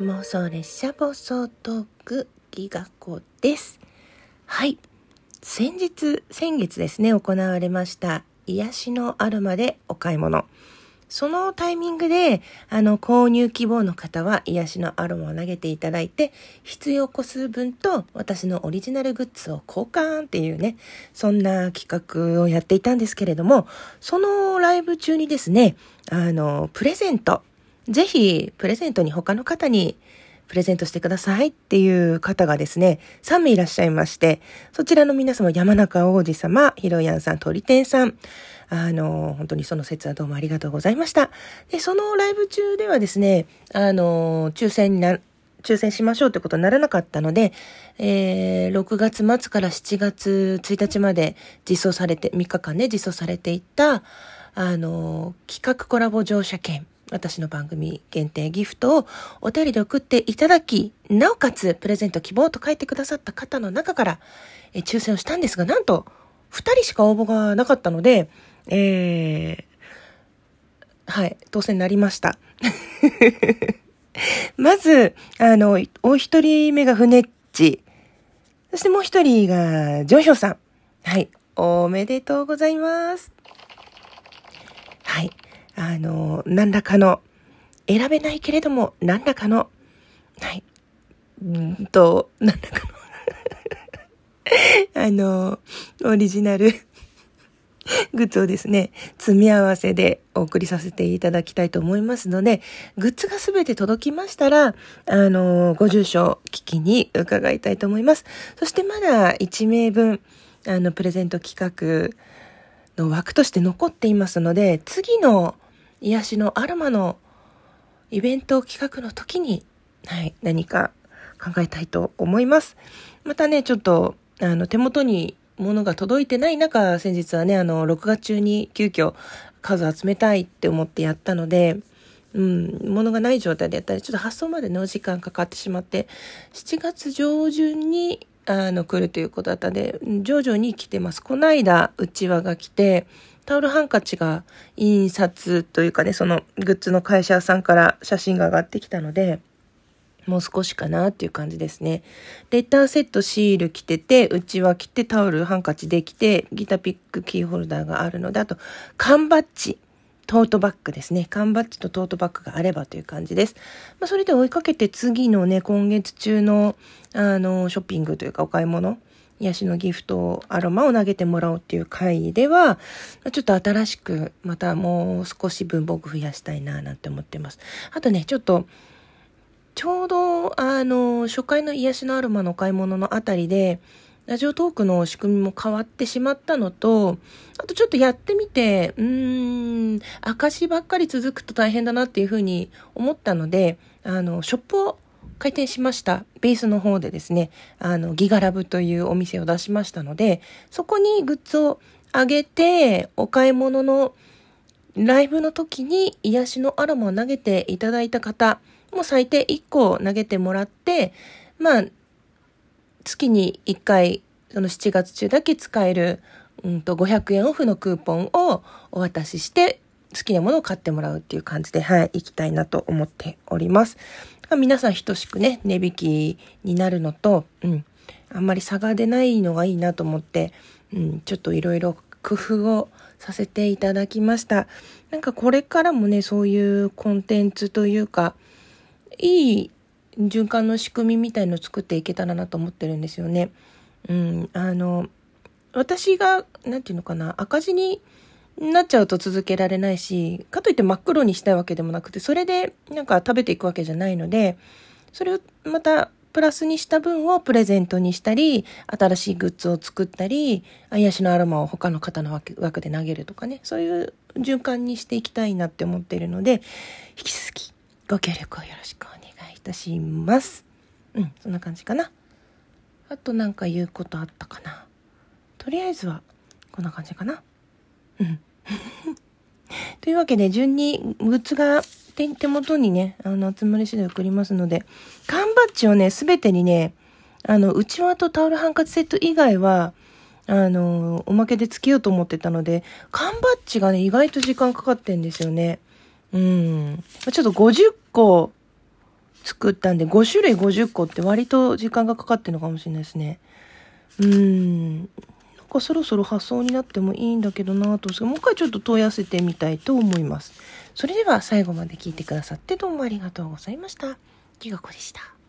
妄想列車暴走トークギガ子です。はい。先日、先月ですね、行われました癒しのアロマでお買い物。そのタイミングで、あの、購入希望の方は癒しのアロマを投げていただいて、必要個数分と私のオリジナルグッズを交換っていうね、そんな企画をやっていたんですけれども、そのライブ中にですね、あの、プレゼント、ぜひ、プレゼントに他の方にプレゼントしてくださいっていう方がですね、3名いらっしゃいまして、そちらの皆様、山中王子様、ひろやんさん、鳥天さん、あの、本当にその説はどうもありがとうございました。で、そのライブ中ではですね、あの、抽選にな、抽選しましょうってことにならなかったので、えー、6月末から7月1日まで実装されて、3日間ね、実装されていた、あの、企画コラボ乗車券、私の番組限定ギフトをお便りで送っていただき、なおかつプレゼント希望と書いてくださった方の中から、え抽選をしたんですが、なんと2人しか応募がなかったので、えー、はい、当選になりました。まず、あの、お一人目が船っち、そしてもう一人がジョンヒョウさん。はい、おめでとうございます。はい。あの、何らかの、選べないけれども、何らかの、はい、んと、何らかの、あの、オリジナル グッズをですね、積み合わせでお送りさせていただきたいと思いますので、グッズがすべて届きましたら、あの、ご住所聞きに伺いたいと思います。そしてまだ1名分、あの、プレゼント企画の枠として残っていますので、次の癒しのアロマのイベント企画の時に、はい、何か考えたいと思います。またね、ちょっと、あの、手元に物が届いてない中、先日はね、あの、6月中に急遽数集めたいって思ってやったので、うん、物がない状態でやったり、ちょっと発送までの時間かかってしまって、7月上旬に、あの、来るということだったんで、徐々に来てます。この間、うちわが来て、タオルハンカチが印刷というかね、そのグッズの会社さんから写真が上がってきたので、もう少しかなっていう感じですね。レターセットシール着てて、うちは着てタオルハンカチできて、ギターピックキーホルダーがあるので、あと、缶バッジ。トートバッグですね。缶バッジとトートバッグがあればという感じです。まあ、それで追いかけて次のね、今月中の、あの、ショッピングというかお買い物。癒しのギフトアロマを投げてもらおうっていう回では、ちょっと新しく、またもう少し文房具増やしたいななんて思ってます。あとね、ちょっと、ちょうど、あの、初回の癒しのアロマのお買い物のあたりで、ラジオトークの仕組みも変わってしまったのと、あとちょっとやってみて、うーん、証ばっかり続くと大変だなっていうふうに思ったので、あの、ショップを開店しました。ベースの方でですね、あの、ギガラブというお店を出しましたので、そこにグッズをあげて、お買い物のライブの時に癒しのアロマを投げていただいた方、もう最低1個投げてもらって、まあ、月に1回、その7月中だけ使える、うんと、500円オフのクーポンをお渡しして、好きなものを買ってもらうっていう感じで、はい、行きたいなと思っております。皆さん等しくね、値引きになるのと、うん、あんまり差が出ないのがいいなと思って、うん、ちょっといろいろ工夫をさせていただきました。なんかこれからもね、そういうコンテンツというか、いい循環の仕組みみたいのを作っていけたらなと思ってるんですよね。うん、あの、私が、なんていうのかな、赤字になっちゃうと続けられないし、かといって真っ黒にしたいわけでもなくて、それでなんか食べていくわけじゃないので、それをまたプラスにした分をプレゼントにしたり、新しいグッズを作ったり、癒しのアロマを他の方の枠で投げるとかね、そういう循環にしていきたいなって思っているので、引き続きご協力をよろしくお願いいたします。うん、そんな感じかな。あとなんか言うことあったかな。とりあえずはこんな感じかな。うん。というわけで、順にグッズが手元にね、あの、集まり次第送りますので、缶バッジをね、すべてにね、あの、内輪とタオルハンカチセット以外は、あの、おまけでつけようと思ってたので、缶バッジがね、意外と時間かかってんですよね。うん。ちょっと50個作ったんで、5種類50個って割と時間がかかってるのかもしれないですね。うーん。なんかそろそろ発送になってもいいんだけどなと、もう一回ちょっと問い合わせてみたいと思います。それでは最後まで聞いてくださってどうもありがとうございました。きがこでした。